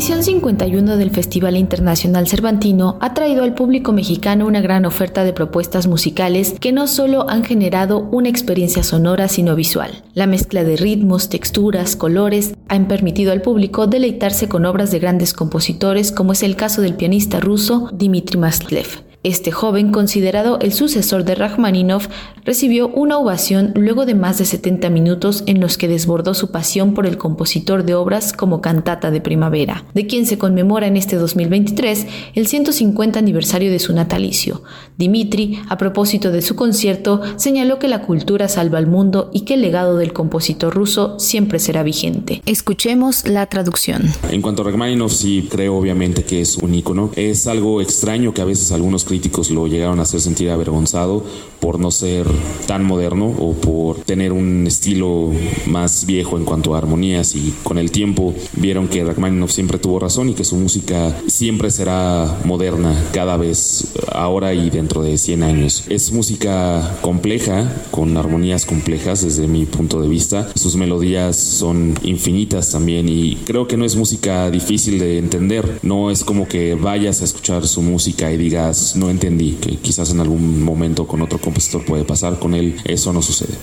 edición 51 del Festival Internacional Cervantino ha traído al público mexicano una gran oferta de propuestas musicales que no solo han generado una experiencia sonora sino visual. La mezcla de ritmos, texturas, colores han permitido al público deleitarse con obras de grandes compositores como es el caso del pianista ruso Dmitry Mastlev. Este joven, considerado el sucesor de Rachmaninoff, recibió una ovación luego de más de 70 minutos en los que desbordó su pasión por el compositor de obras como Cantata de Primavera, de quien se conmemora en este 2023 el 150 aniversario de su natalicio. Dimitri, a propósito de su concierto, señaló que la cultura salva al mundo y que el legado del compositor ruso siempre será vigente. Escuchemos la traducción. En cuanto a Rachmaninoff, sí creo obviamente que es un ícono. Es algo extraño que a veces algunos críticos lo llegaron a hacer sentir avergonzado por no ser tan moderno o por tener un estilo más viejo en cuanto a armonías y con el tiempo vieron que Rachmaninoff siempre tuvo razón y que su música siempre será moderna cada vez ahora y dentro de 100 años. Es música compleja, con armonías complejas desde mi punto de vista. Sus melodías son infinitas también y creo que no es música difícil de entender. No es como que vayas a escuchar su música y digas, no entendí, que quizás en algún momento con otro compositor puede pasar, con él eso no sucede.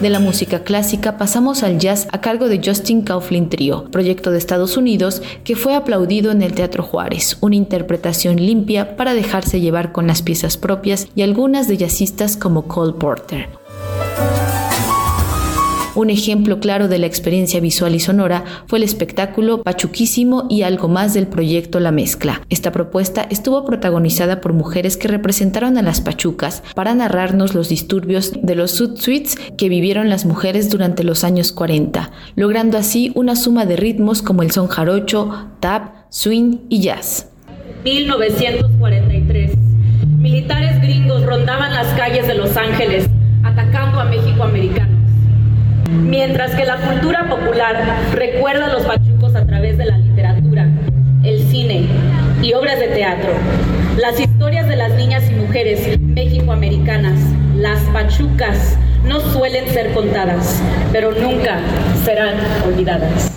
De la música clásica pasamos al jazz a cargo de Justin Kauflin Trio, proyecto de Estados Unidos que fue aplaudido en el Teatro Juárez, una interpretación limpia para dejarse llevar con las piezas propias y algunas de jazzistas como Cole Porter. Un ejemplo claro de la experiencia visual y sonora fue el espectáculo Pachuquísimo y algo más del proyecto La Mezcla. Esta propuesta estuvo protagonizada por mujeres que representaron a las pachucas para narrarnos los disturbios de los Suits que vivieron las mujeres durante los años 40, logrando así una suma de ritmos como el son jarocho, tap, swing y jazz. 1943. Militares gringos rondaban las calles de Los Ángeles atacando a México americano. Mientras que la cultura popular recuerda a los pachucos a través de la literatura, el cine y obras de teatro. Las historias de las niñas y mujeres mexicoamericanas, las pachucas, no suelen ser contadas, pero nunca serán olvidadas.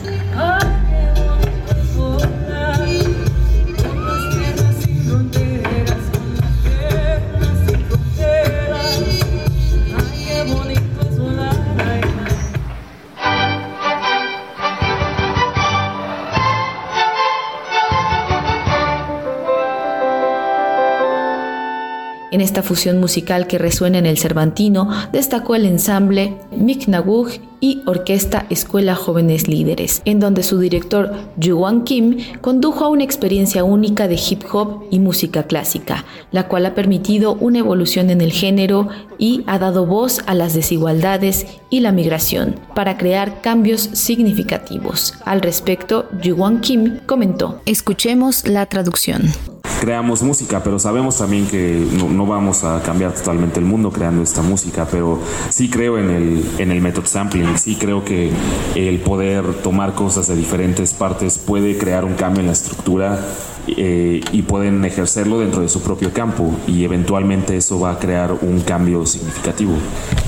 En esta fusión musical que resuena en el Cervantino, destacó el ensamble Miknagug y Orquesta Escuela Jóvenes Líderes, en donde su director Yuan Kim condujo a una experiencia única de hip hop y música clásica, la cual ha permitido una evolución en el género y ha dado voz a las desigualdades y la migración para crear cambios significativos. Al respecto, Yuan Kim comentó: Escuchemos la traducción creamos música, pero sabemos también que no, vamos a cambiar totalmente el mundo creando esta música, pero sí creo en el, en el method sampling, sí creo que el poder tomar cosas de diferentes partes puede crear un cambio en la estructura eh, y pueden ejercerlo dentro de su propio campo y eventualmente eso va a crear un cambio significativo.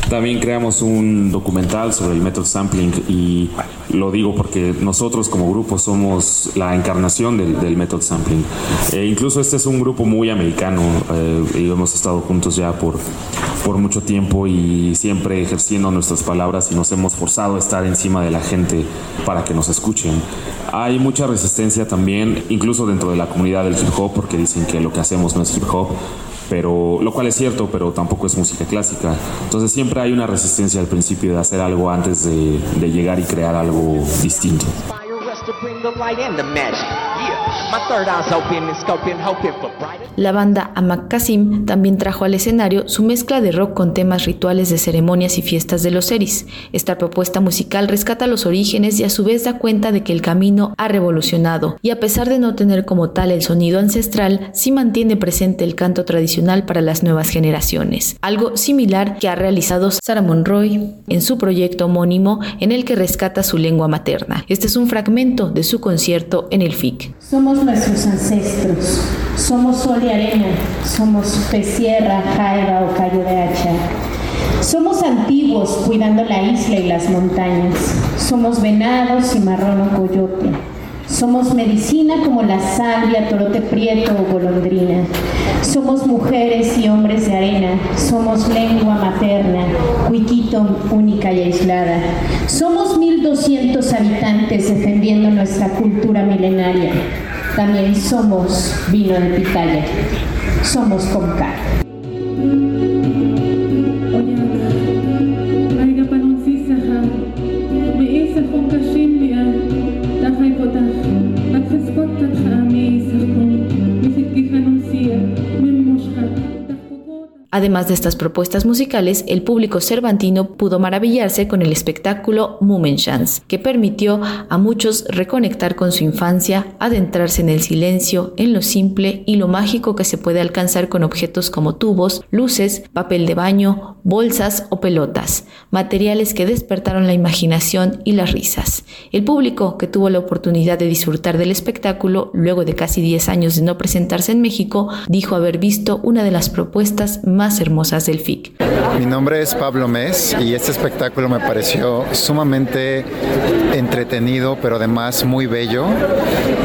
También creamos un documental sobre el method sampling y lo digo porque nosotros como grupo somos la encarnación del, del method sampling. E incluso este es un grupo muy americano eh, y hemos estado juntos ya por, por mucho tiempo y siempre ejerciendo nuestras palabras y nos hemos forzado a estar encima de la gente para que nos escuchen. Hay mucha resistencia también, incluso dentro de la comunidad del hip hop, porque dicen que lo que hacemos no es hip hop, pero lo cual es cierto, pero tampoco es música clásica. Entonces siempre hay una resistencia al principio de hacer algo antes de, de llegar y crear algo distinto. La banda Amak Kasim también trajo al escenario su mezcla de rock con temas rituales de ceremonias y fiestas de los Eris. Esta propuesta musical rescata los orígenes y a su vez da cuenta de que el camino ha revolucionado y a pesar de no tener como tal el sonido ancestral, sí mantiene presente el canto tradicional para las nuevas generaciones. Algo similar que ha realizado Sarah Monroy en su proyecto homónimo en el que rescata su lengua materna. Este es un fragmento de su concierto en el FIC. Somos nuestros ancestros, somos sol y arena, somos pez sierra, jaiba o callo de hacha. Somos antiguos cuidando la isla y las montañas, somos venados y marrón o coyote. Somos medicina como la salvia, torote prieto o golondrina. Somos mujeres y hombres de arena. Somos lengua materna, cuiquito única y aislada. Somos 1200 habitantes defendiendo nuestra cultura milenaria. También somos vino de pitaya. Somos Comcar. Además de estas propuestas musicales, el público cervantino pudo maravillarse con el espectáculo Mumenchans, que permitió a muchos reconectar con su infancia, adentrarse en el silencio, en lo simple y lo mágico que se puede alcanzar con objetos como tubos, luces, papel de baño, bolsas o pelotas, materiales que despertaron la imaginación y las risas. El público que tuvo la oportunidad de disfrutar del espectáculo luego de casi 10 años de no presentarse en México, dijo haber visto una de las propuestas más hermosas del FIC. Mi nombre es Pablo Mes y este espectáculo me pareció sumamente entretenido, pero además muy bello.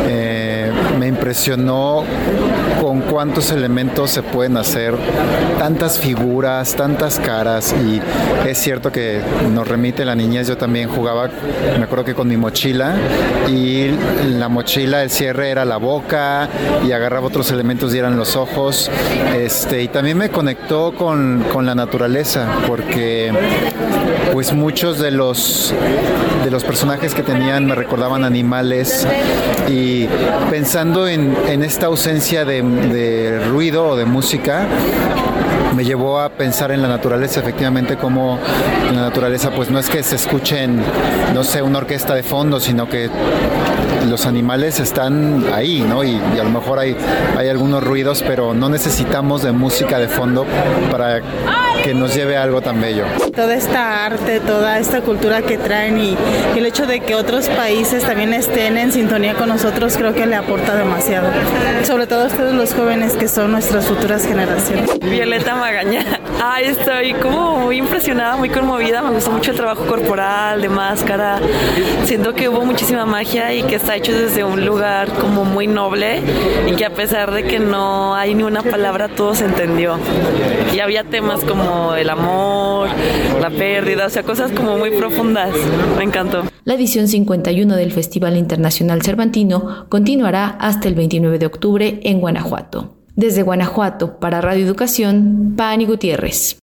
Eh, me impresionó con cuántos elementos se pueden hacer, tantas figuras, tantas caras y es cierto que nos remite la niñez, yo también jugaba, me acuerdo que con mi mochila y la mochila, el cierre era la boca y agarraba otros elementos y eran los ojos. Este, y también me conectó con, con la naturaleza porque pues muchos de los de los personajes que tenían me recordaban animales. Y pensando en, en esta ausencia de, de ruido o de música, me llevó a pensar en la naturaleza, efectivamente, como la naturaleza, pues no es que se escuchen, no sé, una orquesta de fondo, sino que los animales están ahí, ¿no? Y, a lo mejor hay, hay algunos ruidos, pero no necesitamos de música de fondo para que nos lleve a algo tan bello. Toda esta arte, toda esta cultura que traen y, el hecho de que otros países también estén en sintonía con nosotros creo que le aporta demasiado. Sobre todo a ustedes los jóvenes que son nuestras futuras generaciones. Violeta Magaña. Ay, estoy como muy impresionada, muy conmovida. Me gustó mucho el trabajo corporal, de máscara. Siento que hubo muchísima magia y que está hecho desde un lugar como muy noble y que a pesar de que no hay ni una palabra, todo se entendió. Y había temas como el amor, la pérdida, o sea, cosas como muy profundas. Me encantó. La edición 51 del Festival Internacional Cervantino continuará hasta el 29 de octubre en Guanajuato. Desde Guanajuato, para Radio Educación, Pani Gutiérrez.